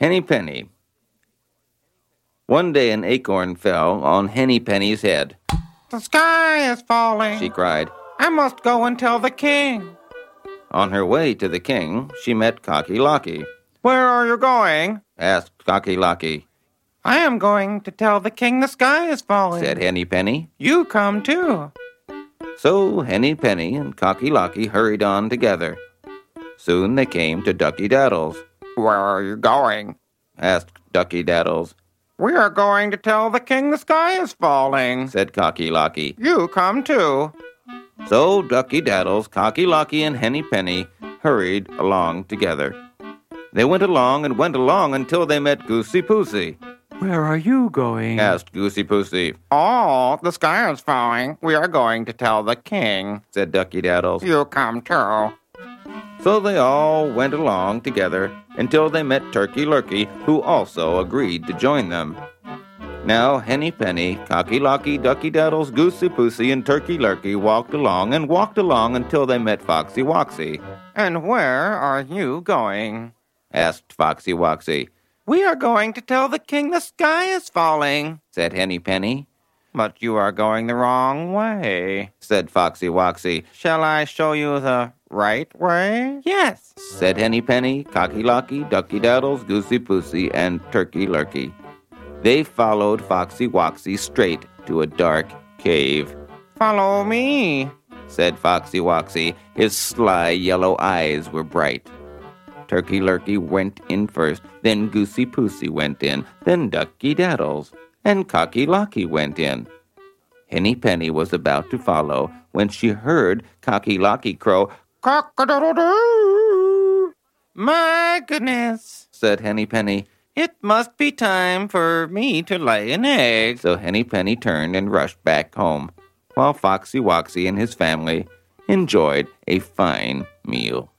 Henny Penny. One day an acorn fell on Henny Penny's head. The sky is falling. She cried. I must go and tell the king. On her way to the king, she met Cocky Locky. Where are you going? asked Cocky Locky. I am going to tell the king the sky is falling. said Henny Penny. You come too. So Henny Penny and Cocky Locky hurried on together. Soon they came to Ducky Daddles. Where are you going? asked Ducky Daddles. We are going to tell the king the sky is falling. said Cocky Locky. You come too. So Ducky Daddles, Cocky Locky, and Henny Penny hurried along together. They went along and went along until they met Goosey Poosey. Where are you going? asked Goosey Poosey. Oh, the sky is falling. We are going to tell the king. said Ducky Daddles. You come too. So they all went along together until they met Turkey Lurkey, who also agreed to join them. Now Henny Penny, Cocky Locky, Ducky Daddles, Goosey Poosey, and Turkey Lurkey walked along and walked along until they met Foxy Woxy. And where are you going? asked Foxy Woxy. We are going to tell the king the sky is falling, said Henny Penny. But you are going the wrong way, said Foxy Woxy. Shall I show you the right way? Yes, said Henny Penny, Cocky Locky, Ducky Daddles, Goosey Poosey, and Turkey Lurkey. They followed Foxy Woxy straight to a dark cave. Follow me, said Foxy Woxy. His sly yellow eyes were bright. Turkey Lurkey went in first, then Goosey Poosey went in, then Ducky Daddles, and Cocky Locky went in. Henny Penny was about to follow when she heard Cocky Locky crow, Cock-a-doodle-doo! My goodness, said Henny Penny. It must be time for me to lay an egg. So Henny Penny turned and rushed back home, while Foxy Woxy and his family enjoyed a fine meal.